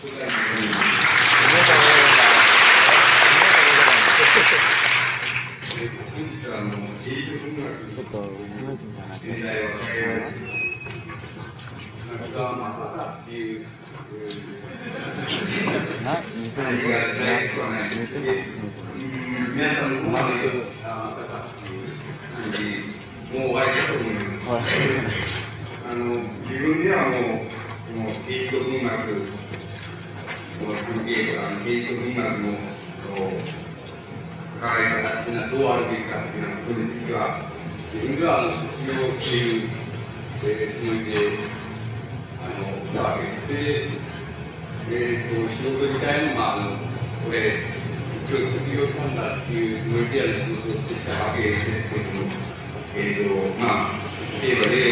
皆自分ではあの卒業っていう、えー、つもりで、あの、来たわけです。で、えー、と仕事みたいな、まあ、あの、これ、一応卒業したんだっていうつもりでやる仕事をしてきたわけですけれども、えー、と、まあ、例えば例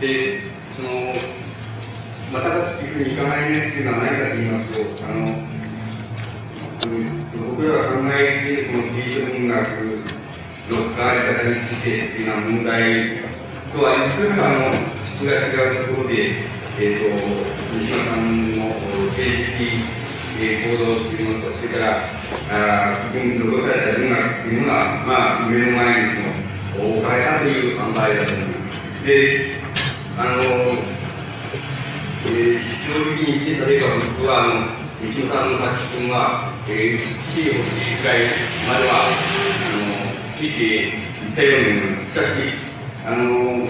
で、その、またかっていうふうにいかない例っていうのは何かと言いますと、あの、僕らが考えているこの芸術文学の関わり方についてっていうのは問題とは、いくつかの質が違うところで、えっ、ー、と、西島さんの政治的、え、行動っていうものと、それから、あ残された文学っていうのが、まあ、目の前にその置かれたという考えだと思います。で、あの、えー、正直に言って、例えば僕は、あの、西野さんの作品は、えー、欲しい欲しいくらいまでは、あの、ついていったように思います。しかし、あの、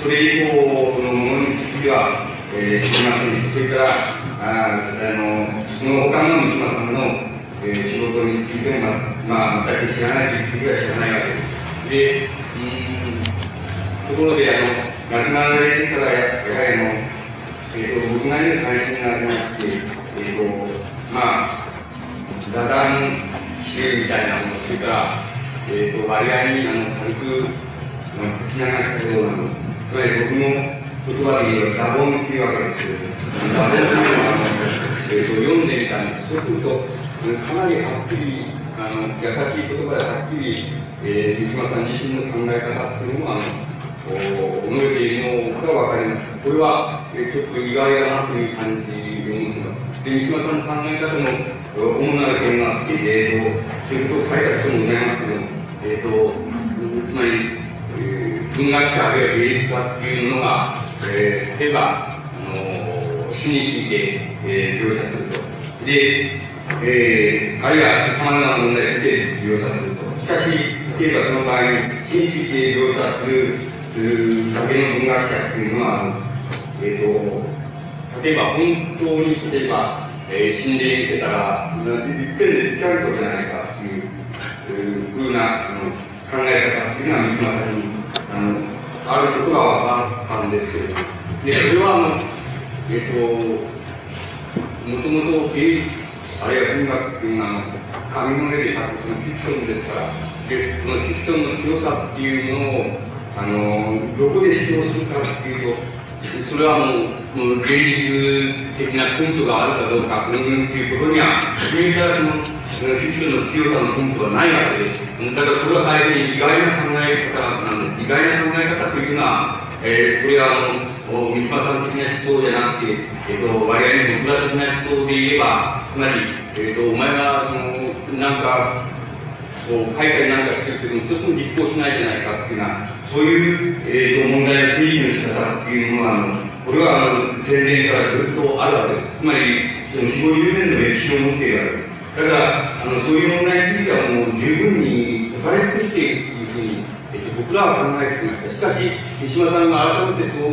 それ以降のものについては、えー、知りません。それから、ああの、その他の西野さんの、えー、仕事についても、まあ、全く知らないというふうには知らないわけです。で、うん、ところで、あの、亡くなられてからや、やはりの、えっ、ー、と、僕なりの関心がありまして、えっ、ー、と、まあ、座談集みたいなもの、それから、えっ、ー、と、割合に、あの、軽く、あ、聞き流したようなもの、つまり僕の言葉で言えば、ザボンっていうわけですけど、ザボンっていうのは、えー、と読んでみたんです。そうすると、かなりはっきり、あの、優しい言葉ではっきり、えー、三島さん自身の考え方っていうのは、あの、思えているのがわかります。これは、えちょっと意外だなという感じで思ってます。で、三島さんの考え方の主な点があって、えっ、ー、と、そういうことを書いた人もございますけど、えっ、ー、と、つまり、えー、文学者あるいは芸術家っていうのが、えー、例えば、あの死について、えー、描写すると。で、えー、あるいは様々な問題について描写すると。しかし、例えばその場合に死について描写するうだけの文学者っていうのは、えっ、ー、と、例えば本当に、例えば、えー、死んでいてたら、いっぺんで言っちゃうことじゃないかっていう、ふうなあの考え方っていうのは、三島さに、あの、あることが分かったんですけれども、で、それは、あの、えっ、ー、と、もともと芸術、あるいは文学っていうのは、紙の上で書くそのフィクションですから、で、そのフィクションの強さっていうのを、あの、どこで主張するかっていうと、それはもう、芸術的な根拠があるかどうか、うんうんっていうことには、初めからその、フィクションの強さの根拠はないわけです。だからこれは大変意外な考え方なんです。意外な考え方というのは、えー、これはあの、三島さん的な思想じゃなくて、えっ、ー、と、割合に僕ら的な思想で言えば、つまり、えっ、ー、と、お前は、その、なんか、こう、書いたりなんかしてるけど、一つも実行しないじゃないかっていうのは、そういう、えーと、問題の定義の仕方っていうのは、あのこれはあの戦前からずっとあるわけです。つまり、その4、50年の歴史を持っているわけです。だから、あのそういう問題についてはもう十分に解かれ尽くしているというふうに、えー、僕らは考えてきました。しかし、三島さんが改めてそう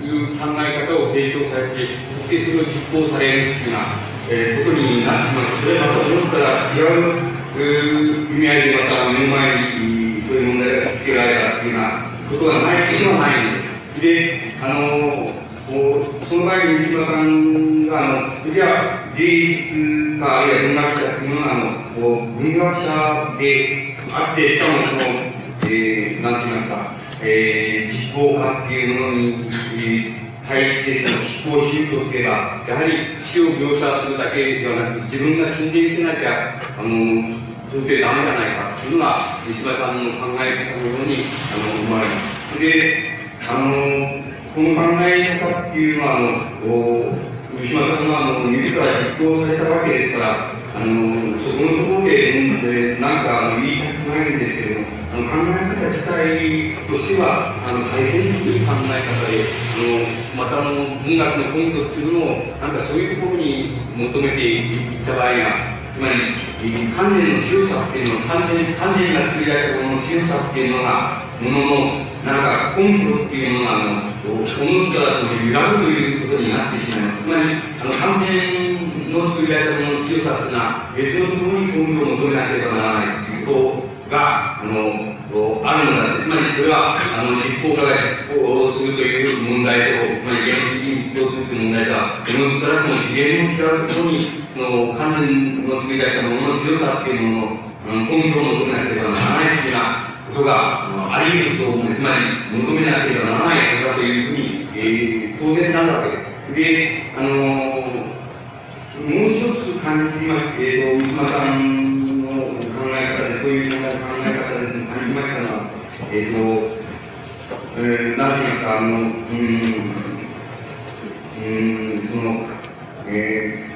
いう考え方を提供されて、そしてそれを実行されるというような、えー、ことになってきます。それはまた思ったら違う意味合いでまた目の前にそういう問題がつけられたっていうようなことがないことはないんです。で、あの、その前に三島さんが、あの、じゃあ、芸術家、あるいは文学者っていうのは、あの、こう文学者であって、しかもその、えー、なんて言いますか、えー、実行家っていうものに、えー対してその執行しようとすれば、やはり死を描写するだけではなく、自分が死んでいせなきゃ、あの、それでダメじゃないかっていうのが、三島さんの考え方のように、あの、思われます。で、あの、この考え方っていうのは、あの、三島さんは、あの、自ら実行されたわけですから、あの、そこのところで、なんか、あの、言いたくないんですけども、あの、考え方自体としては、あの、大変いい考え方で、あの、またあの、文学の根拠っていうのを、なんかそういうところに求めていった場合が、つまり、観念の強さっていうのは、観念、観念が作り出したものの強さっていうのが、ものの、なんか根拠っていうのが、あの、思ったらその揺らぐということになってしまいます。つまり、あの、観念の作り出したものの強さっていうのは、別のところに根拠を求めなければならないということが、あの、あるのだ。つまり、それは、あの、実行家が実行するという問題と、つまり、現実に実行するという問題とは、自分からその次元の違うところに、の完全の作り出したものの強さっていうものを、根拠を求めなければならないというようなことがあり得ると思うつまり求めなければならないことだというふうに、えー、当然なるわけです。で、あのー、もう一つ感じまして、えー、三島さんの考え方で、そういう考え方で感じましたのは、えっ、ー、と、えー、なんて言いますか、あの、うん、うん、その、えー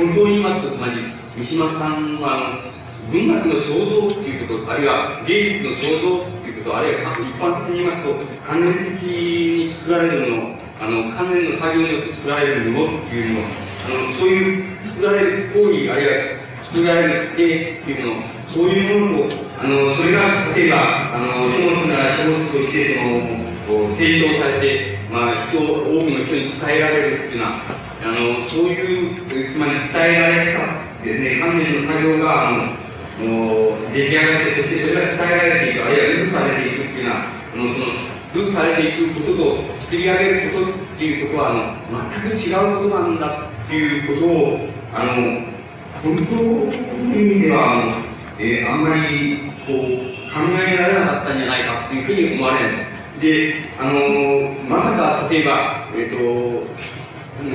本当に言いますと、つまり、三島さんは、文学の創造っていうこと、あるいは芸術の創造っていうこと、あるいは一般的に言いますと、関連的に作られるもの、あの、関連の作業によって作られるものっていうのあの、そういう作られる行為、あるいは作られる過程っていうもの、そういうものを、あの、それが、例えば、あの、書物なら書物として、その、提供されて、まあ、人、多くの人に伝えられるっていうのは、あの、そういう、つまり伝えられたですね、関連の作業が、あの、出来上がって、そしてそれが伝えられていく、あるいはルーされていくっていうのは、あの、その、ルーされていくことと作り上げることっていうことは、あの、全く違うことなんだっていうことを、あの、本当の意味では、あの、えー、あんまり、こう、考えられなかったんじゃないかっていうふうに思われるんです。で、あの、まさか、例えば、えっ、ー、と、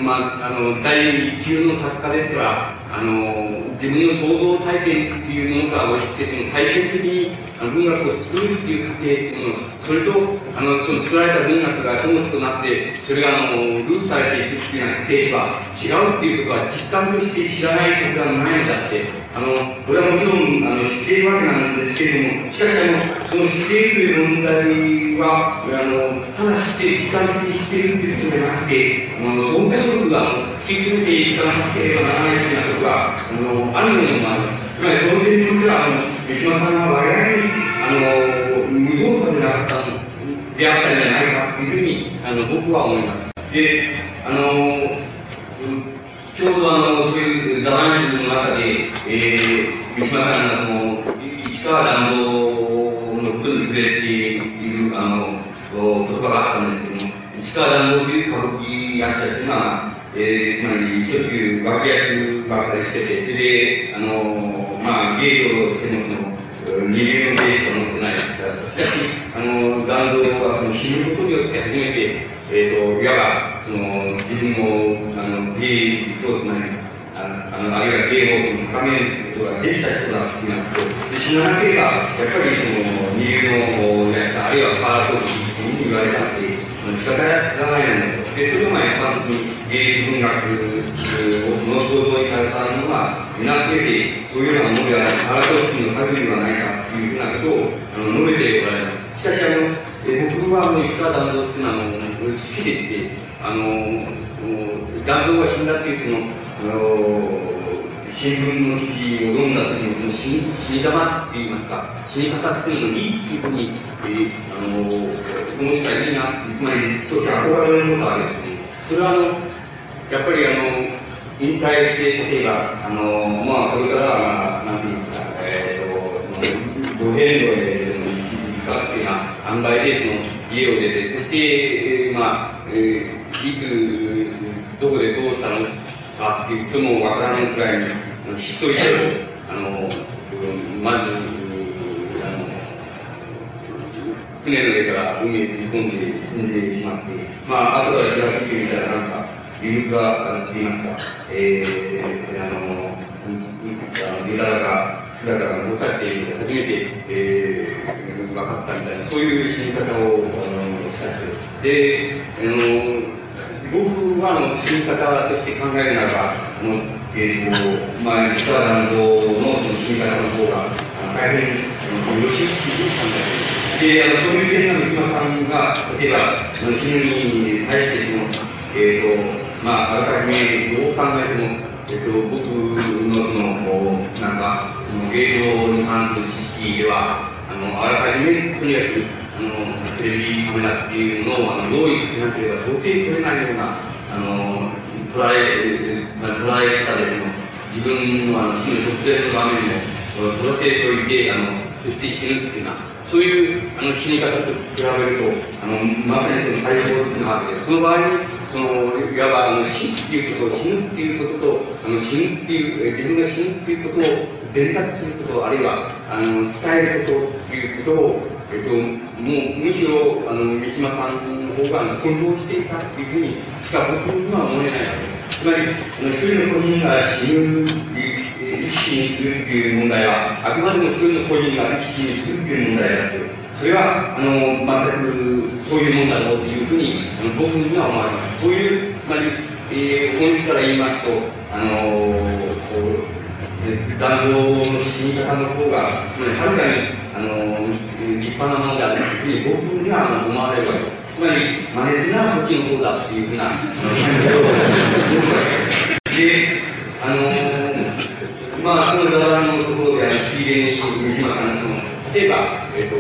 まあ、あの、第級の作家ですから、あの、自分の創造体験っていうものから押して、その体験的に文学を作るっていう過程っていうもの、それと、あの、その作られた文学がそのとなって、それが、あの、ループされていくっていうような過程は違うっていうことは実感として知らないことがないのだって、あの、これはもちろん、あの、知っているわけなんですけれども、しかし、あの、その知っているという問題は、あの、ただ知っている、実感的に知っているということではなくて、あの、相対速が突き詰めていかなければならないというようなことが、あの、あるのもある。つまり、その点にとっては、あの、三島さんは我々に、あの、無造作でなかったの、であったんじゃないかというふうに、あの、僕は思います。で、あの、ちょうどあの、そういう座談室の中で、えー、三島さんがその、市川乱道のことに触れている、あの、言葉があったんですけども、市川乱道という歌舞伎役者というのは、えー、つまり、しょっちゅう脇役ばっかりしてて、それで、あの、まあ、芸をしても、その、二流の芸しか持ってないですから、しかし、あの、弾道はその死ぬことによって初めて、えっ、ー、と、いわば、その、自分を、あの、芸術をつまり、あの、あるいは芸を高めることができた人だっていうのは、死ななければ、やっぱりその、二流のやつ、あるいはパートというふうに言われたって、仕方がないのだと。で、それをまあ、一般的に芸術文学をもの想像にされたものは、皆すべてそういうようなものではない、争う国の限りではないかというふうなことを、あの、述べておられます。しかし、あの、え僕は、あの、石川団蔵っていうのは、あの、好きでして、あの、団蔵が死んだっていう、その、あの、新聞の記事を読んだ時の死に死に様って言いますか、死に方っていうのをいいっていうふうに、えー、あの、思うしかいいな、つまり、一つ憧れることはですね、それはあの、やっぱりあの、引退して、例えば、あの、まあ、これから、まあ、なんていうんですか、えっ、ー、と、土平路への行きかっていうような販売で、その、家を出て、そして、えー、まあ、えー、いつ、どこでどうしたのかっていうこともわからないくらいに、ひっそりと、あの、まず、あの、船の上から海へ飛び込んで死んでしまって、まあ、後から調べてみたら、なんか、理由が、あの、言いますか、えー、あの、身柄が、姿が残されている初めて、えー、分かったみたいな、そういう死に方を、あの、したんですで、あの、僕は、あの、死に方として考えるならば、あの、えっ、ー、と、まあ、北ランドのその死に方の方が、大変、よろしいという考えます。で、あの、そういう点の三島さんが、例えば、その死ぬに対してその、えっ、ー、と、まあ、あらかじめどう考えても、えっ、ー、と、僕のその、なんか、その映像に関する知識では、あの、あらかじめ、とにかく、あの、テレビカメラっていうのを、あの、用意しなければ到底取れないような、あの、捉え、捉え方でその、自分のあの死の特定の場面を育てておいて、あの、そして死ぬっていうのは、そういうあの死に方と比べると、あの、まさにその対象っていうのがあって、その場合に、その、いわばあの死っていうことを、死ぬっていうことと、あの死ぬっていう、自分が死ぬっていうことを伝達すること、あるいは、あの、伝えることっていうことを、えっと、もう、むしろ、あの、三島さんの方が混同していたっていうふうにしか僕には思えないわけです。つまり、あの、一人の個人が死ぬっていう力士にするっていう問題は、あくまでも一人の個人が力士にするっていう問題であって、それは、あの、全くそういうもんだろうというふうに、あの僕には思われます。そういう、つまり、えー、本質から言いますと、あのこう、男女の死に方の方が、まりはるかに、あの立派なものであるというふうに僕には思われるわけです。つまり、真似すなこっちの方だっていうふうな、で、あのーまあ、その側のところで、あの、水源に、今からその、例えば、えっ、ー、と、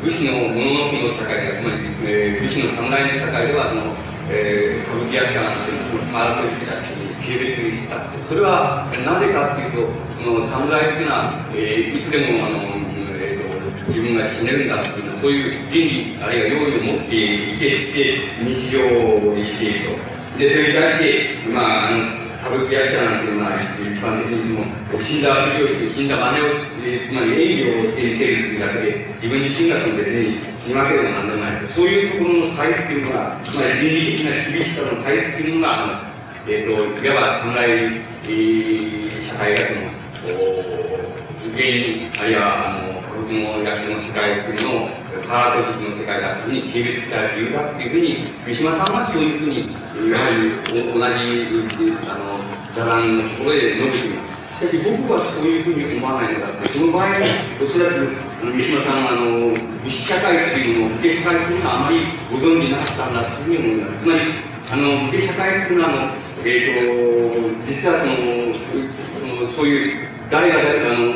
武士の物のの社会では、つまり、えー、武士の侍の社会では、その、えー、歌舞伎役者なんていうのをパートリたちに軽蔑にした。それは、なぜかっていうと、その侍っていうのは、えー、いつでも、あの、えーと、自分が死ねるんだっていうの、そういう倫理、あるいは用意を持っていて、して日常にしていると。で、それに対して、まあ、あの、歌舞伎役者なんていうのは、一般的にも、死んだふりをして、死んだ真似をして、つまり演技をしていけるというだけで、自分自身がその別に死ぬわけでもなんでもない。そういうところの差異っていうのが、つまり倫理的な厳しさの差異っていうのが、え、ー、と、いわば侍、えー、社会学の、原因、あるいは、あの、歌舞伎の役の世界っていうのを、パート式の世界だというふうに軽蔑した理由だっていうふうに、三島さんはそういうふうに、やはり同じ、あの、座談のところで述べています。しかし僕はそういうふうに思わないのだって、その場合、おそらく、三島さんは、あの、武士社会っていうのを、武家社会っていうのはあまりご存じなかったんだというふうに思います。つまり、あの、武家社会っていうのは、あの、えっ、ー、と、実はその、そういう、誰が誰が、あの、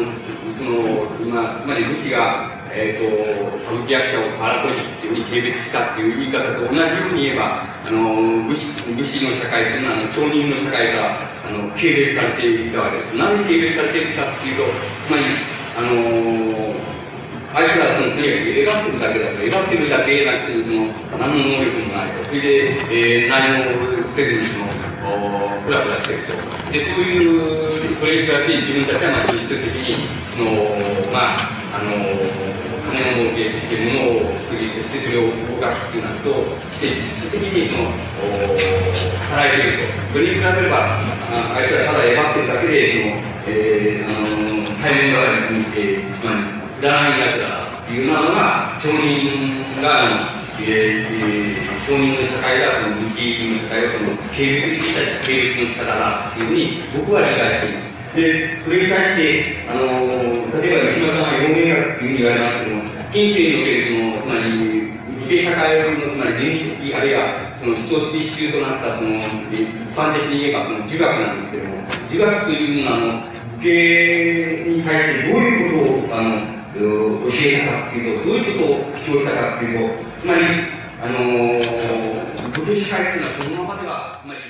その、今、つまり武士が、えっ、ー、と、歌舞伎役者をパラトシっていうふうに軽蔑したっていう言い方と同じように言えば、あの、武士、武士の社会というのは、あ、町人の社会から、あの、軽蔑されていたわけです。なぜ軽蔑されているかっていうと、つまり、あのあいつはその、とにかく描ってるだけだと、描ってるだけなくて、その、何の能力もないと。それで、えー、何もせずに、その、ふらふらしてると。で、そういう、それに比べて自分たちは、まあ、実質的に、その、まあ、あの金を儲けして物を作り、そしてそれを動かすっていうなると、して実質的にその、働いていると。それに比べれば、ああいつはただ描ってるだけで、その、えー、あの、対面側にいて、つまり、くだらないやつだっていうのが、町人が、えー、えー、町人の社会が、その、武器の社会が、その、軽蔑した、軽蔑の仕方だっていうふうに、僕は理解しています。で、それに対して、あの、例えば、三島さんは表現学っていうふうに言われますけども、近世におけるその、つまり、理系社会の、つまり倫理的、あるいは、その思想的支柱となった、その、一般的に言えば、その儒学なんですけども、儒学というのは、あの、理系に対してどういうことを、あの、教えたかっていうと、どういうことを主張したかっていうと、つまり、あの、仏社会っていうのはそのままでは、つまり、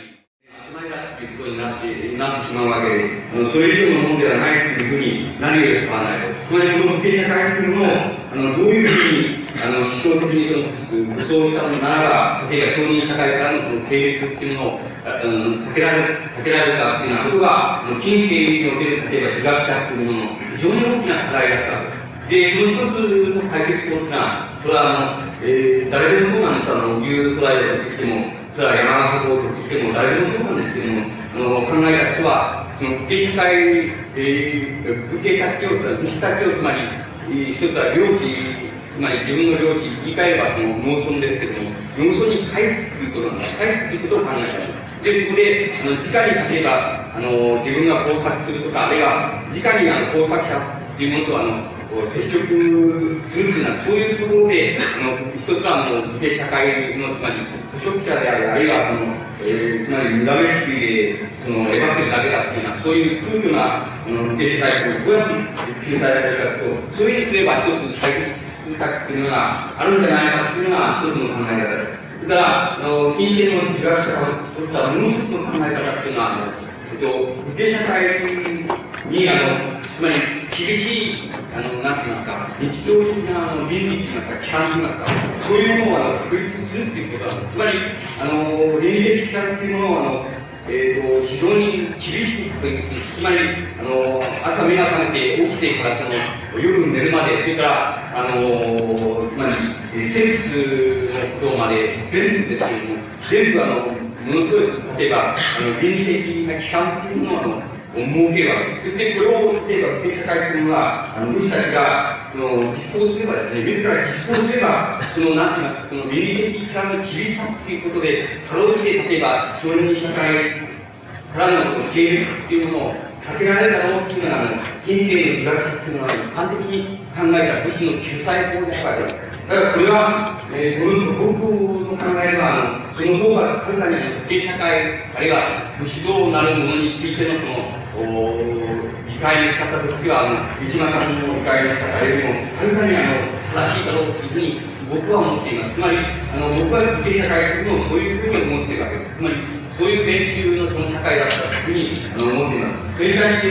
前だっていうことになって、なってしまうわけで、あの、それ以上のものではないというふうになるようで使わないと。つまりこの経営社会というものを、あの、どういうふうに、あの、思想的にその、武装したのならば、例えば、商人社会からのその成立っていうものを、うん、避けられ、避けられるかっていうようなことが、近世における、例えば、東化っていうものの非常に大きな課題だったで、その一つの解決法っていうのは、それはあの、えー、誰でもそうなんですあの、いうトライをとしても、それは山中をとしても、誰でもそうなんですけども、あの、考えた人は、その、武家社会、えー、武家活用、武士活用、つまり、一つは領地、つまり自分の領地、言い換えればその農村ですけども、農村に返すということなんです。返すということを考えたで、そこで、あの、直に例えば、あの、自分が工作するとか、あるいは、直にあの、工作者っていうものと、あの、接触するというのは、そういうところで、あの、一つは、あの、自社会の、つまり、図書記者である、あるいは、あの、えー、つまり、無駄飯で、その、描けるだけだっていうのは、そういう空虚な、あの、自社会をどうやって救済されるかと、そういうすれば一つ解決策っていうのがあるんじゃないかっていうのが一つの考え方です。それから、あの、近世の被害者が取ったもう一つの考え方っていうのは、えっと、自社会に、あの、つまり、厳しいあの、なんて言いますか、日常的なあの倫理っていますか、規範って言いますか、そういうものを確立するっていうことは、つまり、あの、倫理的規範っていうものを、あの、えっ、ー、と、非常に厳しくという、つまり、あの、朝目が覚めて起きてからその、夜寝るまで、それから、あの、つまり、セックスのことまで、全部ですけども、全部あの、ものすごい、例えば、あの、倫理的な規範っていうものを、あの、儲けがある。そしてこれを、例えば、政社会というのは、あの、武士たちが、その、実行すればですね、自ら実行すれば、その、なんて言いますか、その、倫理的な厳しさっていうことで、かろうじて、例えば、商人社会からの、この、経済っていうものを、避けられるだろうっていうのは、あの、人生の東っていうのは、一般的に考えた武士の救済法であるわけです。だからこれは、えー、この僕の考えは、あの、その方がはるかに経社会、あるいは武士道なるものについてのその、お理解の仕方としては、あの、三島さんの理解の仕方よりも、はるかにあの、正しいだろうというふうに僕は思っています。つまり、あの、僕は経社会というのをそういうふうに思っているわけです。つまり、そういう研究のその社会だったというふうにあの思っています。それに対し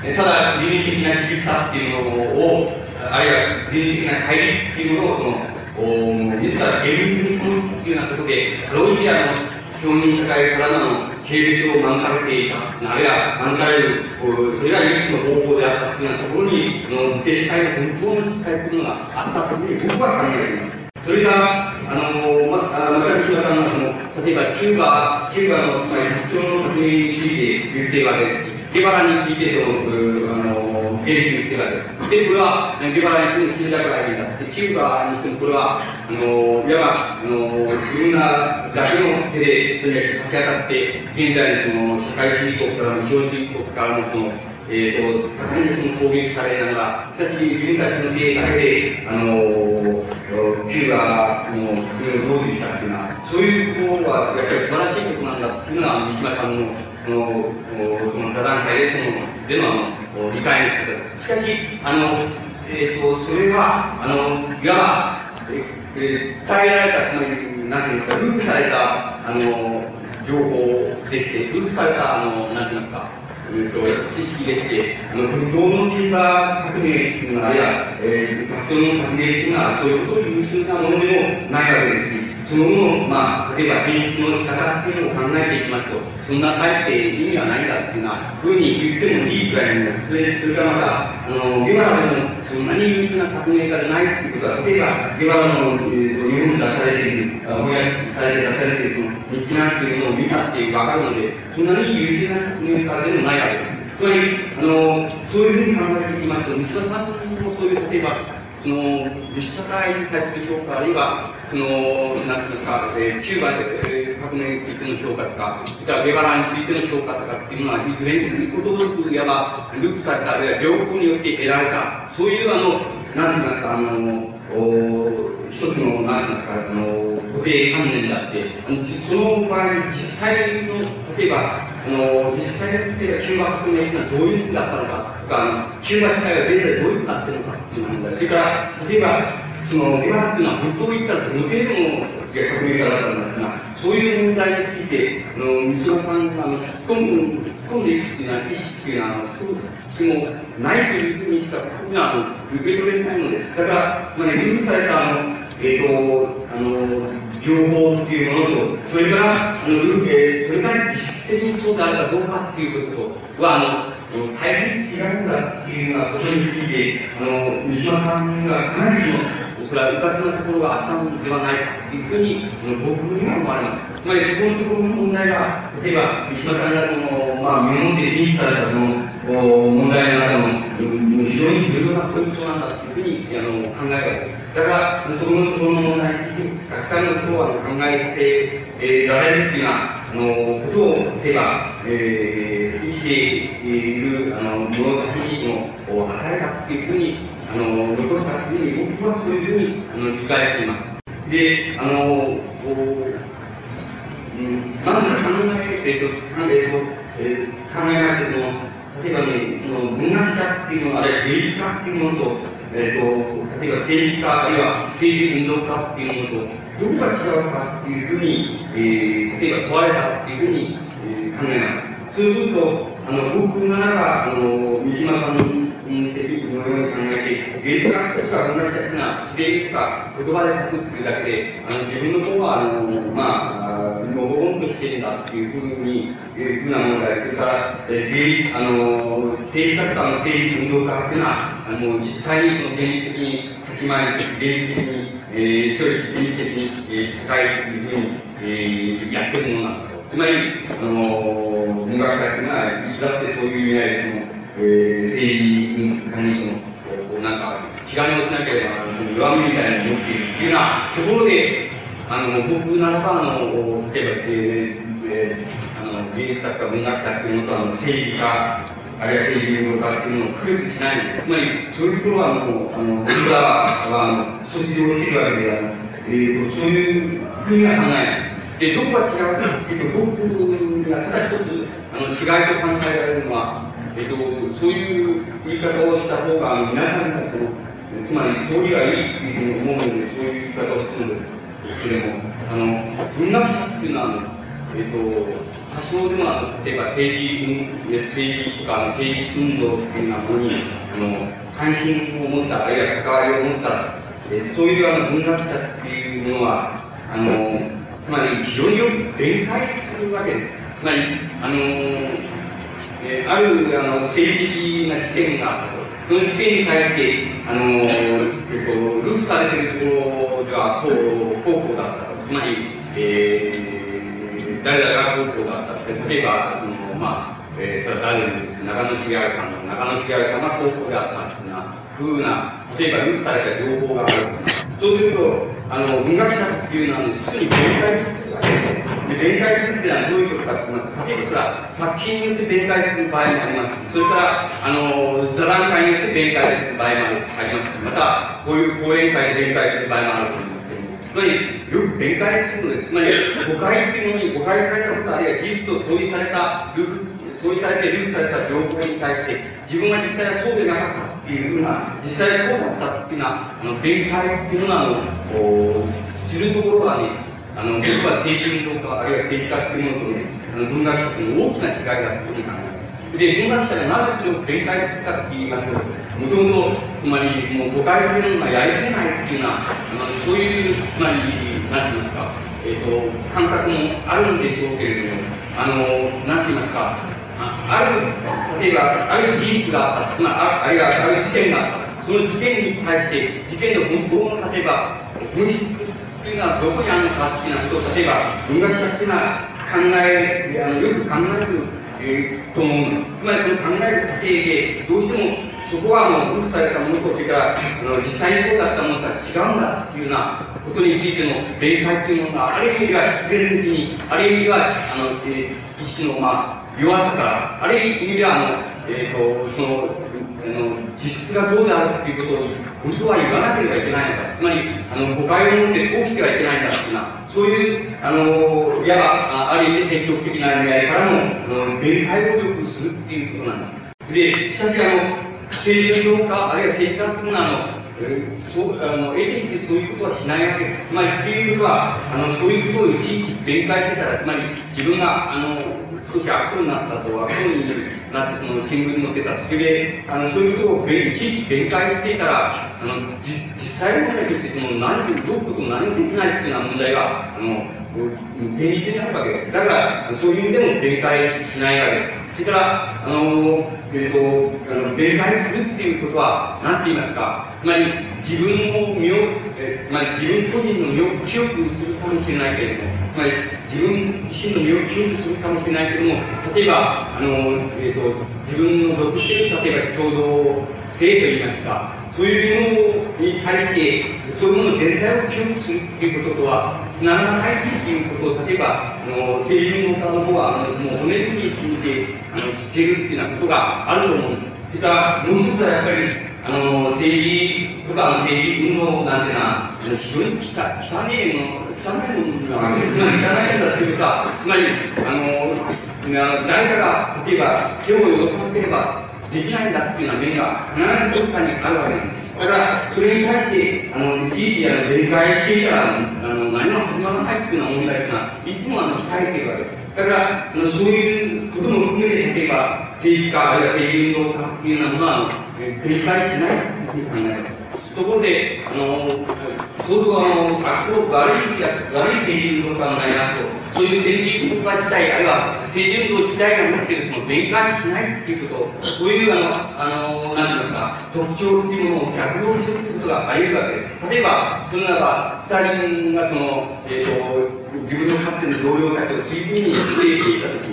て、ただ、倫理的な厳しさっていうのを、あるいは倫理的な対立っていうものを、その、お実は厳密にこのっていうようなことで、ロイヤの商人社会からの経歴を免れていた、あるいは免れる、それが唯一の方法であったというようなところに、の定社会の本当の機会というのがあったというふうに僕は考えています。それが、あの、ま、あまた、島さんのその、例えば、キューバ、キューバの、つまり、発祥の国について言っているわけです。ゲバラについての、あの、研究してるわけです。で、これは、ゲバラに住む死んだからいいんだ。で、キューバに住む、これは、あの、いわば、あの、自分がだけの手で、とにかく立ち上がって、現在のその、社会主義国からの、資本主義国からの、その、えっ、ー、と、盛んにその攻撃されながら、しかし自分たちの経営だけで、あの、キューバの国をどうしたっていうのは、そういうことは、やっぱり素晴らしいことなんだっていうのが、三島さんの、その、その座談会で、その、での、あの、理解の仕方。しかし、あの、えっ、ー、と、それは、あの、いわば、えー、伝えられた、つまり、なんていうんですか、ループされた、あの、情報でして、ループされた、あの、なんていうんですか、えと、知識でして、あの、運動のキーパー革命っていうのは、あるいは、えー、活動の革命っていうのは、そういうことを優秀なものでもないわけですし、そのもの、まあ、例えば品質の仕方っていうのを考えていきますと、そんな大して意味はないんだっていうようなふうに言ってもいいくらいなんです。それそれからまた、あの、ゲバラでもそんなに優秀な革命家じゃないっていうことは、例えば、ゲバラの、えー、と日本に出されている、翻訳されて出されているその日記なんていうのを見たっていうわかるので、そんなに優秀な革命家でもないわけです。つまり、あの、そういうふうに考えていきますと、西田さんもそういう、例えば、その、実社会に対する評価、あるいは、その、なんていうか、えー、キューバで、えー、革命についての評価とか、それからゲバラについての評価とかっていうのは、いずれにことごとく、いわば、ループされた、あるいは両方によって得られた、そういう、あの、なんていうか、あの、お一つの、なんか、あの、固定観念であって、あのその場合、実際の、例えば、あの、実際の例えば、キューバ革命というのはどういうふうだったのかとか、キューバ社会が現在どういうふうになってるのかっていう問題、それから、例えば、その、ゲバっていうのは本当を言ったらどの程度の革命家だったんですが、そういう問題について、あの、三島さんが、あの、突っ込む、突っ込んでいくっていうのは、意識っていうのは、そうもないというふうにしか、僕は、あの、受け取れないのです。だから、まあ、ね、許された、あの、えっ、ー、と、あの、情報っていうものと、それから、あの、えー、それから実質的にそうであるかどうかっていうことは、あの、大変違うんだっていうようなことについて、あの、三島さんがかなりの、それはうかつなところがあったのではないかというふうに、僕には思われます。つまり、そこのところの問題が、例えば、三島さんがその、まあ、身をもって認知されたその、こう問題の中の、非常に重要なポイントなんだというふうに、あの、考えただから、そこのところの問題にたくさんのことを考えて、えー、られるっていうような、あの、ことを例えば、えー、生きている、あの、者たちの働いたっていうふうに、あの、残したっていうふうに、僕はそういうふうに、あの、理解しています。で、あの、こう、うん、まず考えて、えっ、ー、と、えっ、と、考えまして、その、例えばね、その文学者っていうのは、あるいは芸術家っていうものと、えっ、ー、と、例えば政治家、あるいは政治運動家っていうものと、どこが違うかっていうふうに、えー、例えば問われたっていうふうに、えー、考えます。そうすると、あの、僕の中、あの、三島さんの的のように考えて、芸術家とか文学者というのは、自然とか言葉で書くっていうだけで、あの、自分の方は、あの、まあ、のほほんとしてるんだっていうふうに、いうふうな問題、それから、えー、あの、政治家とかの政治運動家っていうのは、あの、実際にその現実的に先回りして、現実的に、えー、そういう現実的に、えー、高いというふうに、えー、やってるものなんだと。つまり、あの、文学者っていうのは、いつだってそういう意味合いで、その、えー、政治にその、なんか、気兼ねをしなければ、弱みみたいなのを持っているっていうようなところで、あの、僕ならば、あの、例えば、えー、えー、あの、芸術家とか文学者っていうのと、あの、政治家、あるいは政治運動家っていうのを区別しない。つまり、そういうところは、もう、あの、僕らは、あの、卒業してるわけで、あ、えー、そういうふうには考えない。で、どこが違うかっていうと、僕がただ一つ、あの、違いと考えられるのは、えっ、と、そういう言い方をした方が、皆さんがその、つまり、そういうがいいっていうふうに思うので、そういう言い方をするんです。けれども、あの、文学者っていうのは、えっ、と、多少でも、例えば政治、政治とか政治運動っていうようなものに、あの、関心を持った、あるいは関わりを持った、え、そういうあの文学者っていうものは、あの、つまり非常によく弁解するわけです。つまり、あの、えー、あるあの政治的な事件があったと。その事件に対して、あの、えっと、ループされているところでは、こう、高校だったと。つまり、えー、誰々が高校だったと。例えば、その、まあ、えー、誰長野茂原さんの、長野茂原さんが高校であったというような、ふうな、例えばループされた情報がある。そうすると、あの、文学者っていうのは、すぐに弁解するわけです。で、弁解するっていうのはどういうことかっていうと、例えば作品によって弁解する場合もあります。それから、あの、座談会によって弁解する場合もあります。また、こういう講演会で弁解する場合もあると思います。つまり、よく弁解するのです。つまり、誤解っていうものに誤解されたこと、あるいは事実と相違された、相違されて、ルーされた情報に対して、自分が実際はそうでなかったっていうふうな、実際はこうだったっていうような、あの、弁解っていうのは、あの、こう、するところはね、あの、僕は政治運動家、あるいは政治家っていうものとね、あの文学者との大きな違いだというふうに考えます。で、文学者がなぜそれを弁解するかって言いますと、もともと、つまり、もう誤解するのがやりきれないっていうような、あのそういう、つまり、なんて言いますか、えっ、ー、と、感覚もあるんでしょうけれども、あの、なんて言いますか、あある、例えば、ある事実があった、つまり、ああるいはある事件があった。その事件に対して、事件の本当の、例えば、本質っていうのはどこにあるのかっていうようなことを、例えば、文学者っていうのは考え、あのよく考える、えー、と思うの。つまりその考える過程で、どうしてもそこはあの、分布されたものと、それから、あの、実際にそうだったものとは違うんだっていうようなことについての弁解っていうものが、ある意味では必然的に、ある意味では、あの、えー、一種の、まあ、弱さから、ある意味では、あの、えっ、ー、と、その、あの、実質がどうであるっていうことを、本当は言わなければいけないんだ。つまり、あの、誤解を持って通してはいけないんだっていうのは、そういう、あの、いわば、ある意味積極的な意味合いからの、あの、弁解をよくするっていうことなんです。で、しかし、あの、政治運動家、あるいは政治家っていうのは、あの、そうあの、エレンってそういうことはしないわけです。つまり、っていうことは、あの、そういうことをいちいち弁解してたら、つまり、自分が、あの、少し悪になったと、悪になって、その新聞に載ってた。それで、あの、そういうことをいちいち弁解していたら、あの、実際問題として、その、何、どういうこと何もできないっていうような問題が、あの、現実にあるわけです。だから、そういう意味でも弁解しないわけです。それから、あの、えっ、ー、と、あの、弁解するっていうことは、何て言いますか、つまり、自分の身を、えつまり自分個人の身を清くするかもしれないけれども、つまり自分自身の身を清くするかもしれないけども、例えば、あの、えっ、ー、と、自分の属性、例えば共同性といいますか、そういうものに対して、そういうもの全体を清くするということとは、つながらないということを、例えば、あの、政治の方の方は、あの、もう骨にしみて、あの、知っているっていうようなことがあると思うんです。それから、もう一つはやっぱり、あの、政治とか、政治運動なんていうのは、非常に汚汚いの、汚いのが、つまり汚いんだというか、つまり、あの、誰かが、例えば、手をよさなければできないんだっていうような面が必ずどっかにあるわけなんです。だから、それに対して、あの、いちいち、あの、弁解していたら、あの、何も始まらないっていうような問題っていうのは、いつもあの、控えているわけです。だから、あのそういうことも含めて、例えば、政治家、あるいは政治運動家っていうようなものは、繰り返しないという考えます。ところで、あの、相当あの、悪党、悪いや、悪い政治運動家がないなと、そういう政治運動家自体、あるいは政治運動自体が持っているその弁解しないっていうこと、そういうあの、あの、なんていうか、特徴っていうものを逆用するということがあり得るわけです。例えば、そのならば、スタリンがその、えっ、ー、と、自分のかつての同僚たちを次々に否定していたと、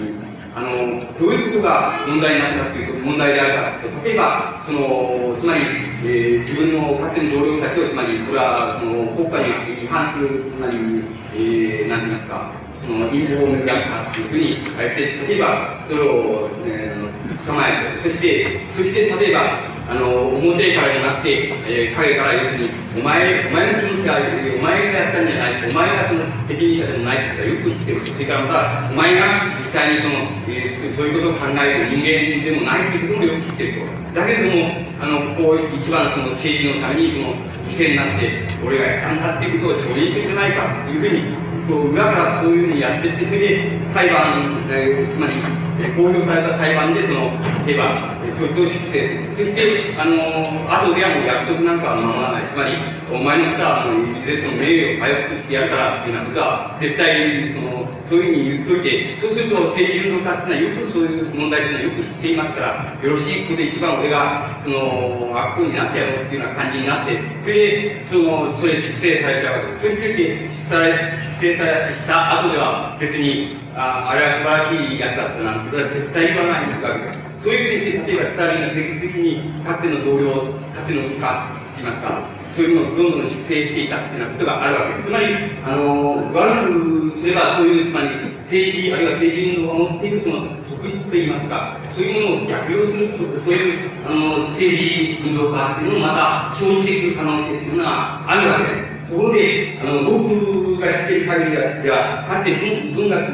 あの、どういうことが問題になったという問題であるか、例えば、その、つまり、えー、自分の勝手に同僚たちを、つまり、これは、その、国家に違反する、つまり、えー、なんて言いますか、その、陰謀を目指したというふうにあえて、例えば、それを、えー、捕まえて、そして、そして、例えば、あの、表からじゃなくて、えー、影から要するに、お前、お前の気持ちが、お前がやったんじゃない、お前がその責任者でもないってことはよく知ってる。それからまた、お前が実際にその、えー、そういうことを考える人間でもないっていうこともよく知ってると。だけれども、あの、ここ一番その政治のためにその、犠牲になって、俺がやったんだっていうことを承認してくれないかというふうにこう裏からそういうふうにやっていって、それで裁判、えー、つまり、えー、公表された裁判で、その、例えば、訴訟出世、そして、あのー、後ではもう約束なん。かは守らない。つまり、お前のことは、もう、いずれその名誉を回復してやるから、っていうようなことは、絶対、その、そういうふうに言っといて、そうすると、政治運動家ってのは、よくそういう問題っていうのはよく知っていますから、よろしい、ここで一番俺が、その、悪になってやろうっていうような感じになって、それで、その、それ粛清されたわけです。それで、粛清されした後では、別に、ああれは素晴らしいやつだったなんてことは絶対言わないんですわけです。そういう意味で、例えば、二人が積極的に、かつての同僚、かつての部下、言いますか、そういうのをどんどん粛清していたっていうようなことがあるわけです。つまり、あの、悪くすればそういう、つまり、政治、あるいは政治運動が持っているその特質といいますか、そういうものを逆用するそういう、あの、政治運動家っていうのをまた生じていく可能性っていうのがあるわけです。ところで、あの、僕が知っている限りでは、かつて文学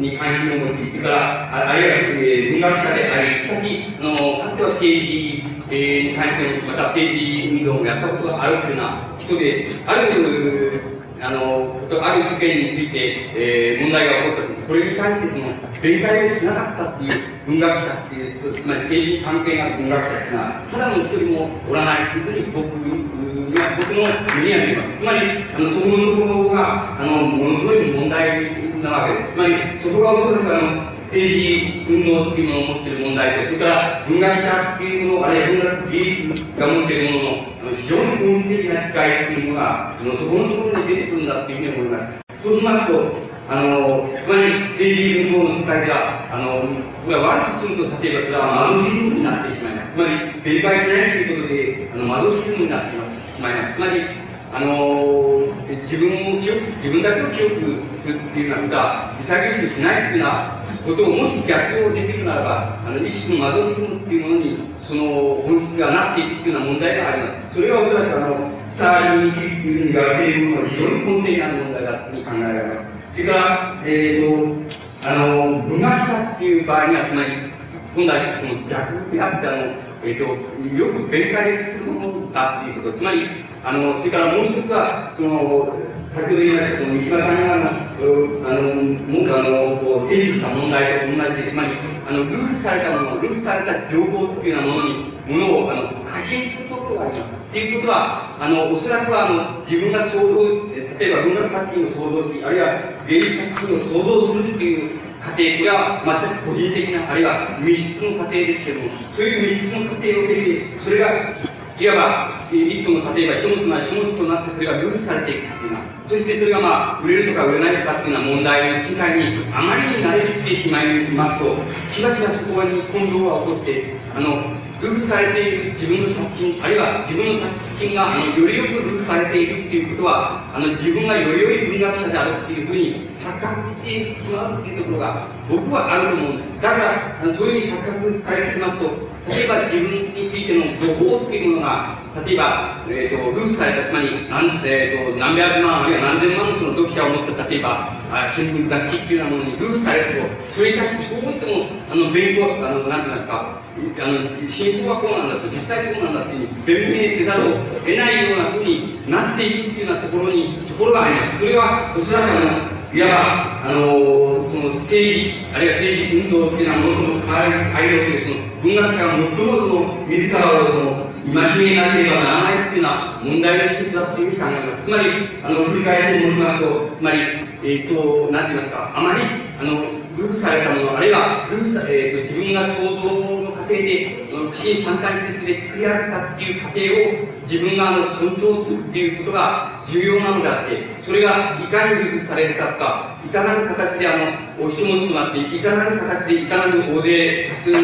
に関心を持って、それから、あるいは、えー、文学者であり、しかし、あの、かつては政治えー、に関してまた政治運動をやったことがあるというような人で、ある、あの、ある事件について、えー、問題が起こったとき、これに対してその、弁解をしなかったっていう文学者っていう、つまり政治関係がある文学者っていうのは、ただの一人もおらないというふうに僕には、僕の目には見えます。つまり、あの、そこのところが、あの、ものすごい問題なわけです。つまり、そこがおそらくあの、政治運動っていうものを持っている問題と、それから文学者っていうもの、あるいは文学芸術が持っているものの非常に本質的な機会っていうものが、そこのところに出てくるんだっていうふうに思います。そうしますと、あの、つまり政治運動の世界では、あの、これは悪くすると、例えばそれは窓シズムになってしまいます。つまり、弁解しないということで、あの、窓シズムになってしまいます。つまり、あの、自分を記憶、自分だけを記憶するっていうようなことは、潔くしないっていうようなことをもし逆用できるならば、あの、意識の窓部分っていうものに、その本質がなっていくっていうような問題があります。それはおそらくあの、スターリン主義っていうふうに言われているものは非常に根底にある問題だと考えられます。それから、えーと、あの、文学者っていう場合には、つまり、今度はその逆であって、あの、えっ、ー、と、よく弁解するものだっていうこと。つまり、あの、それからもう一つは、その、先ほど言いました、三島さん。が、あの、あの、文句あの、こう、提示した問題と同じで、つまり、あの、ルールされたもの、ルールされた情報っていうようなものに、ものを、あの、過信するところがあります。っていうことは、あの、おそらくは、あの、自分が想像、例えば文学作品を想像する、あるいは芸術作品を想像するっていう過程、これは全く個人的な、あるいは密室の過程ですけども、そういう密室の過程を経て、それが、いわば、一本の例えば書物なら書物となってそれがルールされていくっていうのは、そしてそれがまあ、売れるとか売れないとかっていうような問題の世界にあまりに慣れてしまいますと、しばしばそこに混同が起こって、あの、ルールされている自分の作品、あるいは自分の作品があのよりよくルールされているっていうことは、あの自分がより良い文学者であるっていうふうに錯覚してしまうっていうところが僕はあると思うんです。だから、そういうふうに錯覚されてしまうと、例えば自分についての情報っていうものが、例えば、えっ、ー、と、ルールされた、つまり、なんえっ、ー、と、何百万、あるいは何千万のその読者を持った、例えば、あ新聞雑誌っていうようなものにルールされると、それに対してどうしても、あの、勉強、あの、なんていうんですか、あの、真相はこうなんだと、実際こうなんだっていう弁明せざるを得ないようなふうになっていくっていうようなところに、ところがあります。それは、おそらくあの、いわば、あのー、その政治、あるいは政治運動っていうようなものの変わり、改良という、その文学者が最もその、自らをその、戒めなければならないっていうのは問題の一つだっていうふうに考えます。つまり、あの、振り返って申しますと、つまり、えっ、ー、と、なんて言いますか、あまり、あの、ループされたもの、あるいは、ループさ、えっ、ー、と、自分が想像過程で、その、不審三回説で作り上げたっていう過程を、自分があの、尊重するっていうことが重要なのであって、それがいかにループされたか、いかなる形であの、お一文となって、いかなる形でいかなる大勢多数の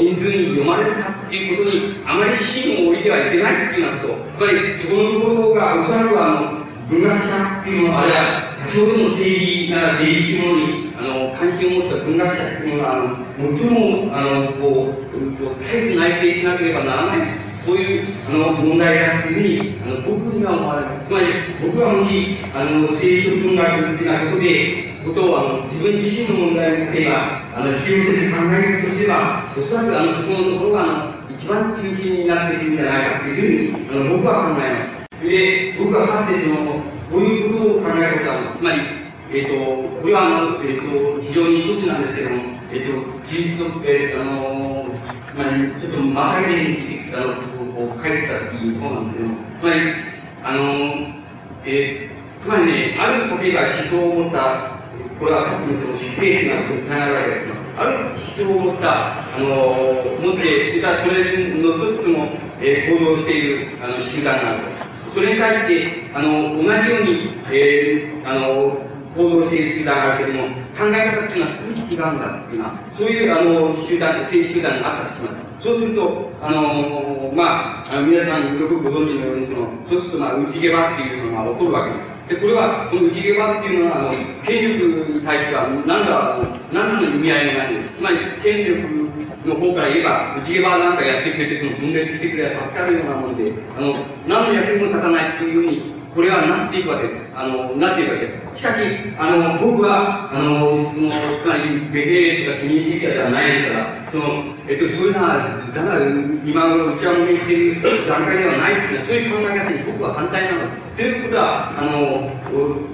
人数に読まれるかっていうことに、あまり芯を置いてはいけないっていうようなこと、つまり、そこのところが、おそらくあの、文学者っていうのは、あるいは、多少でも定義なら定義っていうものに、あの、関心を持った文学者っていうのは、あの、最も、あの、こう、絶えず内省しなければならない。そういうあの問題だというふうにあの僕には思われます。つまり僕はもしあの政治文学っていうようなことでことをあの自分自身の問題に例えばあの必要として考えるとすればおそらくあのそこのところがあの一番中心になっているんじゃないかというふうにあの僕は考えます。で、僕はかつてその、こういうことを考えることは、つまり、えっ、ー、と、これはあの、えっ、ー、と、非常に一つなんですけども、えっ、ー、と、キリスト、えー、あの、つまり、ちょっとまたげに、あの、こう、書いてたっていうそうなんですけども、つまり、あの、えー、つまりね、ある例えば思想を持った、これはさっきのその死刑が考えられるある思想を持った、あの、持って、それそれの一つの、えー、行動している、あの、集団なんです。それに対して、あの、同じように、えー、あの、行動している集団があるけれども、考え方っていうのは少し違うんだっていうのは、そういう、あの、集団、政治集団があったとします。そうすると、あのまあ、皆さんよくご存知のように、その、そうすると、まあ、内毛場っていうのが起こるわけです。で、これは、この内毛場っていうのは、あの、権力に対しては、何ら、何らの意味合いがないんです。つまり、権力の方から言えば、内側なんかやってくれて、その分裂してくれば助かるようなもので、あの、何の役にも立たないっていうふうに、これはなっていくわけです。あの、なっていくわけです。しかし、あの、僕は、あの、その、つまり、ベヘとか市民主義者ではないですから、その、えっと、そういうのは、だから、今頃、内輪もめしている段階ではないっていうのは、そういう考え方に僕は反対なの。ということは、あの、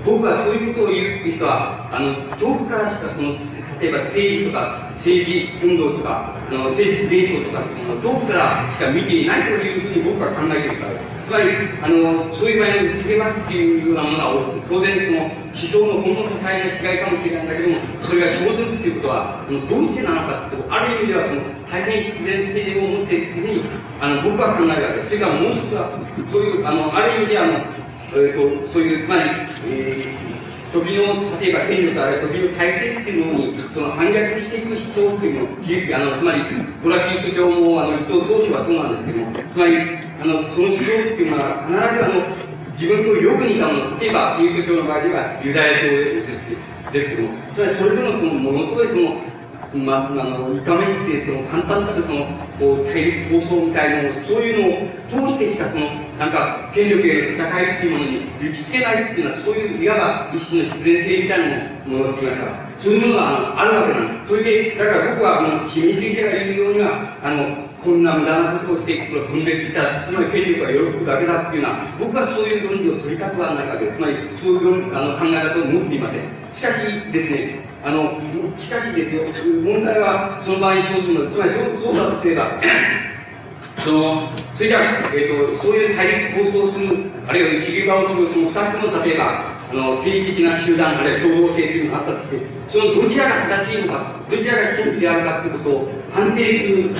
僕はそういうことを言うっていう人は、あの、遠くからしかその、例えば政治とか政治運動とか、あの政治伝承とかっていうのを遠くからしか見ていないというふうに僕は考えているから。つまり、あの、そういう場合につけますっていうようなものは、当然その思想の本物と大変な違いかもしれないんだけども、それが生ずるっていうことは、あのどうしてなのかってある意味ではその大変必然性を持っているというふうに、あの、僕は考えるわけです。それからもう一つは、そういう、あの、ある意味であの、えっ、ー、と、そういう、つまり、えー時の、例えば権力あるいは時の体制っていうのに、その反逆していく思想っていうのを、あの、つまり、これはキリスト教も、あの、人同士はそうなんですけども、つまり、あの、その思想っていうのは、必ずあの、自分とよく似たもの、例えば、キリスト教の場合では、ユダヤ教ですですけども、つまり、それでもその、ものすごいその、まあ、あの、いかめって、その、簡単なるその、こう、対立構想みたいなものそういうのを通してしか、その、なんか、権力への戦いっていうものに打ちつけないっていうのは、そういう、いわば、一種の必然性みたいなものをっていました。そういうものがあるわけなんです。それで、だから僕は、あの、市民主義者が言うようには、あの、こんな無駄なことをして、これ分裂した、つまり権力が喜ぶだけだっていうのは、僕はそういう論理を取りたくはないわけです。つまり、そういうあの考え方を持っていません。しかしですね、あの、しかしですよ、問題はその場合に生ずるの、つまりそうだとすれば、その、それじゃあ、えっ、ー、と、そういう対立構想する、あるいは一流化をする、その二つの、例えば、あの、政治的な集団、あるいは共同性というのがあったとして、そのどちらが正しいのか、どちらが真実であるかということを判定する、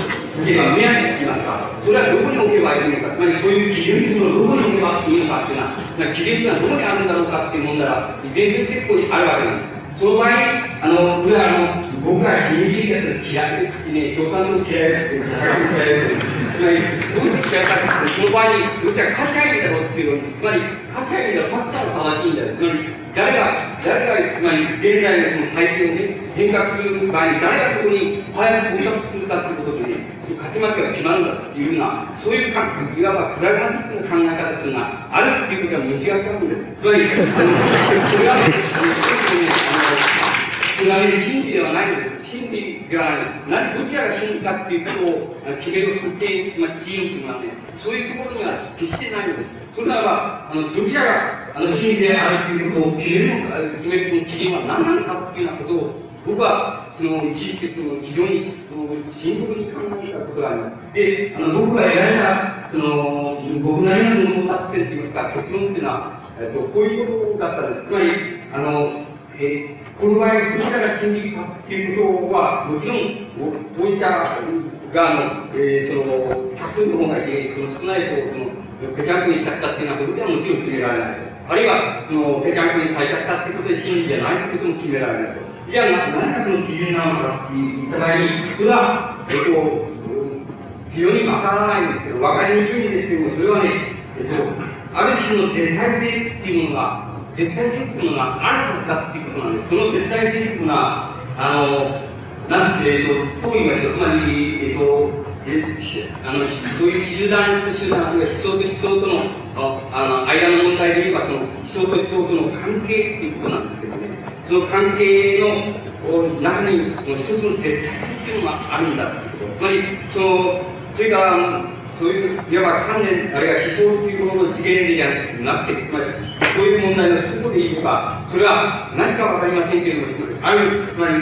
例えば目安といいますか、それはどこに置けばいいのか、つまりそういう基準というのをどこに置けばいいのかというのは、基準というのはどこにあるんだろうかっていう問題は、現実的にあるわけなんです。その場合、あの、これはあの、僕が新人だと嫌いですね、共産党嫌いですね、社会嫌いですね。つまり、どうして嫌いかというと、その場合に、ロシア勝ちゃいんだろうっていうのに、つまり、勝ちゃいいんだ、勝ったら正しいんだよ。つまり、誰が、誰が、つまり、現在のその体制をね、変革する場合に、誰がそこに早く到達するかということでね、勝ち負けが決まるんだっていうような、そういう感覚、いわばプラグマティックな考え方っていうのがあるっていうことは無視がかるんです。つまり、あの、それは、あの、つまり真理ではないです。真理ではない。何、どちらが真理かっていうことを決める判定、まりチームというのはね、そういうところには決してないんです。それならば、あの、どちらが、あの、真理であるということを決めるのか、決める基準は何なのかっていうようなことを、僕は、その、一時的に非常に、その、深刻に考えたことがあります。で、あの、僕が得られた、その、僕なりの物達成といいますか、結論っていうのは、えっと、こういうことだったんです。つまり、あの、えこの場合、どちらが真実かっていうことは、もちろん、当事者が、あの、えー、その、多数の方がいて、その少ない方、その、ぺちゃんこにされたっていうようなことではもちろん決められない。あるいは、その、ぺちゃんこにされちゃったっていうことで真理じゃないってことも決められないと。じゃあ、何がその基準なのかって言った場合に、それは、えっと、非常にわからないんですけど、わかりにくいんですけども、それはね、えっと、ある種の絶対性っていうものが、絶対性っていうのがあるはずだっていうことなんです。その絶対性っていうのは、あの、なんて、えっと、こう言われると、つまり、えっと、あの、そういう集団と集団、あるいは思想と思想との、あの、間の問題で言えば、その、思想と思想との関係っていうことなんですけどね。その関係の中に、その一つの絶対性っていうのがあるんだってこと。つまり、その、それから、そういう、いわば観念、あるいは思想というものの次元でなくて、つまり、そういう問題の外でいえば、それは何かわかりませんけれども、ある、つまり、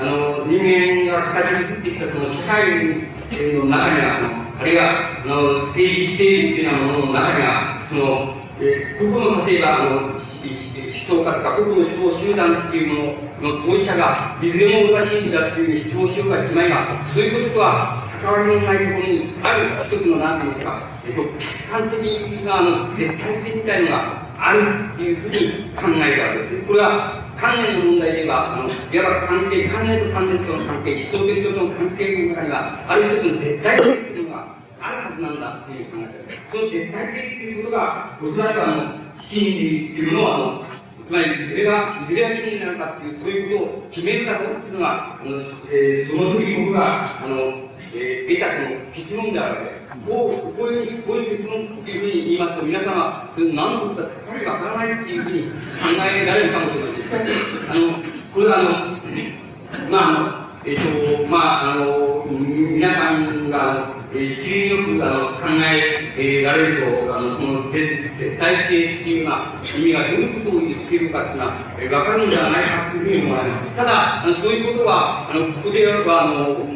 あの、人間が形作ってきたその社会の中には、あの、あるいは、あの、政治、政治っていうようなものの中には、その、えー、個々の例えば、あの、思想家とか、個々の思想集団っていうものの当事者が、いずれも正しいんだっていうふうに主張しようがしまいが、そういうこととは、関わりのないところにある一つの何て言うか、えっと、客観的なあの絶対性みたいなのがあるっていうふうに考えたわけです。これは観念の問題で言えば、あの、いわば関係、観念と観念との関係、思想と思想との関係の中には、ある一つの絶対性っていうのがあるはずなんだっていう考え方その絶対性っていうことが、おそらくあの、真理っていうのは、あの、つまり、いずれが、いずれが真理なのかっていう、そういうことを決めるかどうかっていうのが、あの、えー、その時僕が、あの、えー、得たその結論であるわけです。こう、こういう、こういう結論っていうふうに言いますと、皆様、何のことかさっぱりわからないっていうふうに考えられるかもしれません。あの、これはあの、まあ、あの、えっ、ー、と、まあ、あの、皆さんが、えー、しよくあの考ええ、られると、あの、その絶対性っていうような意味がどういうことを言っているかっていうのは、えー、わかるんじゃないかというふうに思われます。ただ、あのそういうことは、あの、ここでは、あの、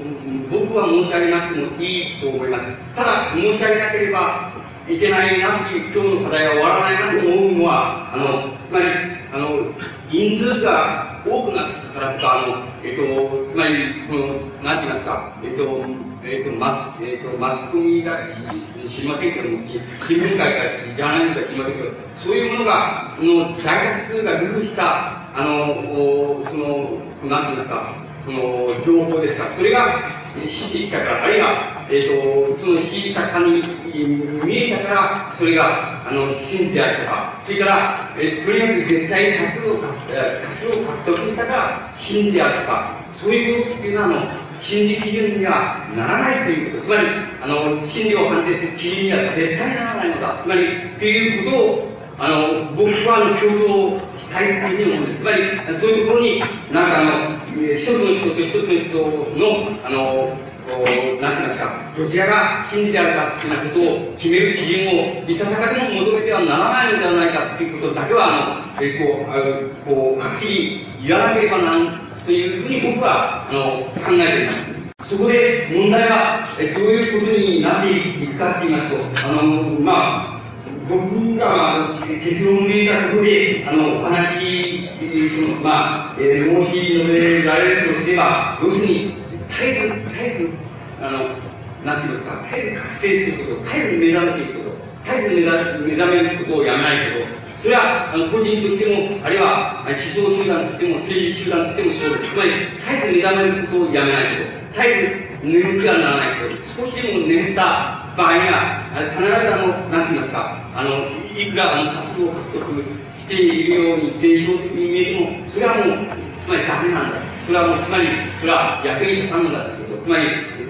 僕は申し上げなくてもいいと思います。ただ、申し上げなければいけないなっていう今日の課題が終わらないなと思うのは、あの、つまり、あの、人数が多くなったからとか、あの、えっと、つまり、この、なんて言いますか、えっと、えっと、マス、えっと、マスコミが知りませんけども、新聞会かジャーナリストか知りませんけど、そういうものが、の大多数がルールした、あの、その、なんて言いますか、その、情報ですか、それが、指示したから、あるいは、えっ、ー、と、その指示したかに見えたから、それが、あの、真であるとか、それから、えー、とにかく絶対多数を多数を獲得したから、真であるとか、そういうことっていうのは、あの、心理基準にはならないということ。つまり、あの、心理を判定する基準には絶対ならないのだ。つまり、ということを、あの、僕はあの、共同したいというふうに思うんです。つまり、そういうところに、なんかあの、一つの人と一つの人の、あの、なんて言いますか、どちらが真理であるかっていうようなことを決める基準を、いささかでも求めてはならないのではないかっていうことだけは、あの、えこう、あこう、はっきり言わなければなんというふうに僕は、あの、考えています。そこで問題は、えどういうことになっていくかって言いますと、あの、まあ、僕らは結論を見たことで、あの、お話、まあ、えー、申し述べられるとすれば、要するに、絶えず、絶えず、あの、なんていうか、絶えず覚醒すること、絶えず目覚めていくこと、絶えず目覚めることをやめないこと、それは、あの、個人としても、あるいは、思想集団としても、政治集団としてもそうです。つまり、絶えず目覚めることをやめないと。絶えず眠ってはならないと。少しでも眠った場合には、必ずあの、なんて言いますか、あの、いくらあの、活動を獲得しているように、伝承的に見えても、それはもう、つまりダメなんだ。それはもう、つまり、それは役に立たんだということ。つまり、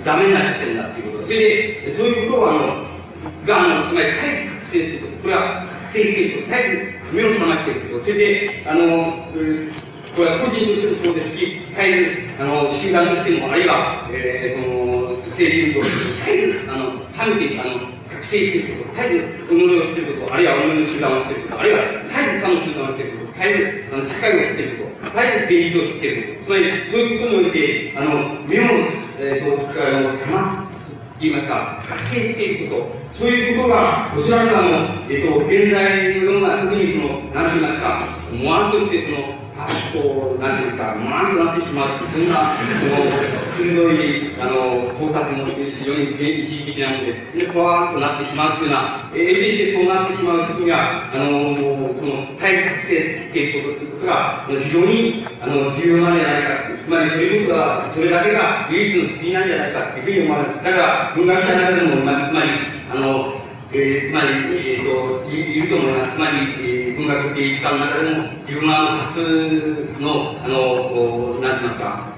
ダメになってるんだということ。それで、そういうことをあの、が、あの、つまり、絶えず覚醒すること。これは、整理整理と、絶えず目を覚ましていること。それで、あの、これは個人としてもそうですし、絶えず、あの、集団としても、あるいは、えー、その、政治運動と絶えず、あの、冷めて、あの、覚醒していること、絶えず、己をしていること、あるいは己の集団をしていること、あるいは、絶えず他の集団をしていること、絶えず、あの、社会をしていること、絶えず現実を知っていること、つまり、そういうことにおいて、あの、目を、えー、と、あの、ま言いますか、発見していくこと、そういうことが、おそらくあの、えっと、現在のような、特にその、何と言いますか、模範としてその、こう、なんていうか、模範となってしまうそんな、その、鋭い、あの、考察も非常に一時的なもので、で、ふわーっとなってしまうというような、えー、しそうなってしまうときには、あの、この、体覚醒していくこということが、非常に、あの、重要なんじゃないかつまり、それこそが、それだけが唯一の救いなんじゃないかというふうに思われます。だから、文学者の中でも、つまり、あの、えー、つまり、えーと、いると思います。つまり、えー、文学っていう時間の中でも、自分は多数の、あの、なんて言いますか、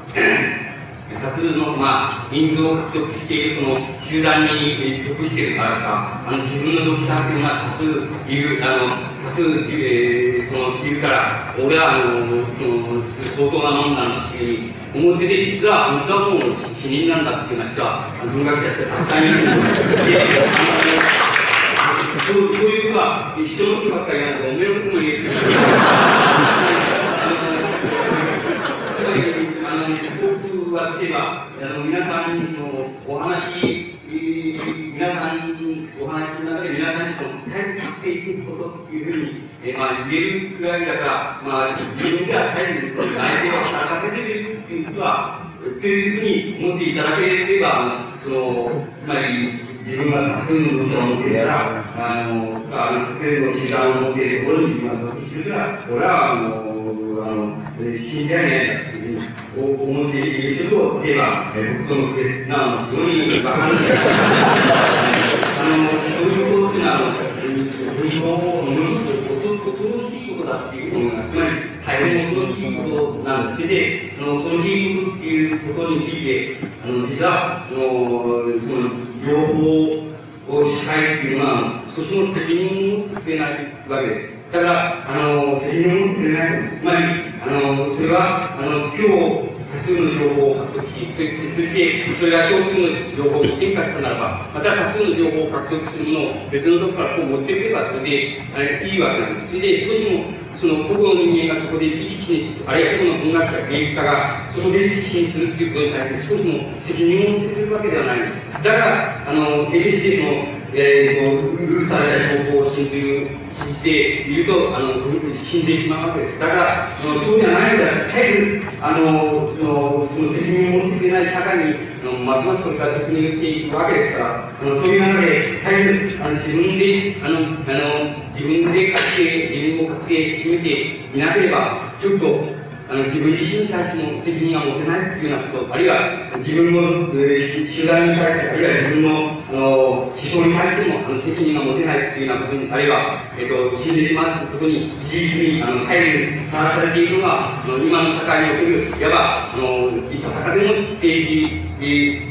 多数の、まあ、人数を獲得しているその集団に属しているからか、あの、自分の読者というのは多数いる、あの、多数、えー、その、いるから、俺は、あの、その、相当なもんなんだっていうふうに思ってて、実は、本当はもう死人なんだっていうような人は、文学者ってたくさんいるんです。そうそういうことは、人のことばっかりなんか、おめえのことも言える。あの、僕は例えば、あの、皆さんのお話、皆さんお話の中で皆さんにと大切っていくことっていうふうに、えまあ、言えるくらいだから、まあ、自分では大変相手を働かせているっていうことは、というふうに思っていただければ、その、つまり、自分が多数の人を持っていたら、あの、あの、多数の時間を持っているころに自分が生きるから、俺は、あの、あの、信じられないん。だっていうふうに思っている人といえば、僕との決断は非常にわかるん。ですあの、そういうことっていうのは、あの、文章をものすごく恐ろしいことだっていうのが、つまり、大変恐ろしいことなん。です。で、その恐ろしいことっていうことについて、あの、実は、あの、その、情報を社会っていうのは、少しも責任を持ってないわけです。だから、あの、責任を持ってないつまり、あの、それは、あの、今日、多数の情報を獲得し、そしてそれが少数の情報に変化したならば、また多数の情報を獲得するものを別のところからこう持ってくれば、それで、あれいいわけなんです。それで少しもその個々の人間がそこで力士に、あるいは個々の文学者、芸術家がそこで力士にするっていうことに対して少しも責任を持っているわけではない。だから、あの、NHK の、えー、と、ルーされた情報を信というじていると、あの、死んでしまうわけです。だから、そのそうじゃないんだ。絶えず、あの、その、その責任を持っていない社会に、あの、ますますこれから突入していくわけですから、あの、そういう中で、絶えず、あの、自分で、あの、あの、自分で確定、自分を確定しめていなければ、ちょっと、あの、自分自身に対しても責任が持てないっていうようなこと、あるいは自分の、えー、集団に対して、あるいは自分の、あの、思想に対しても、あの、責任が持てないっていうようなことに、あるいは、えっ、ー、と、死んでしまうということに、事実に、あの、態度にさらされているのが、あの、今の社会における、いわば、あの、いささかでも政治、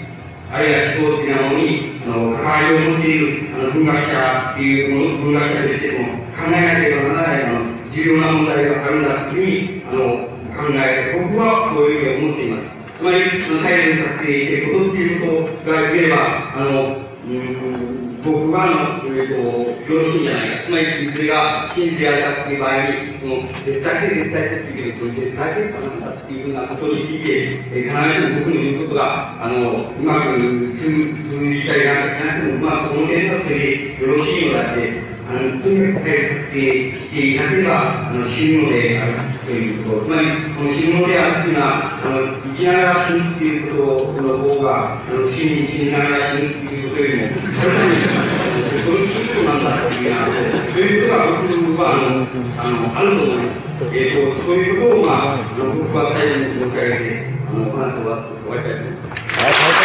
あるいは思想的なものに、あの、関わりを持っている、あの、文学者っていうもの、文学者としても、考えなければならない、あの、重要な問題があるんだというふうに、あの、考え、僕はそういうふうに思っています。つまり、大変達成していることっていうことが言えれば、あの、うん僕は、えっ、と、よろしいんじゃないか。つまり、それが真実であるかっていう場合に、その、絶対性、絶対性っていうけど、その絶対性かなんだっていうふうなことについて、えー、必ずしも僕の言うことが、あの、うまく通じたりなんかしなくても、まあ、その点はそれでよろしいのだって、あの、とにかくしてしていなければ、あの、死ぬのであるということ。つまり、この死ぬのであるというのは、あの、生きながら死ぬっていうことの方が、あの、死に死にながら死ぬっていうことよりも、そういうことなんだというような、そういうことが僕は、あの、あの、あると思います。えっ、ー、と、そういうことを、まあ、僕は最後に申し上げて、あの、話を終わりたいと思います。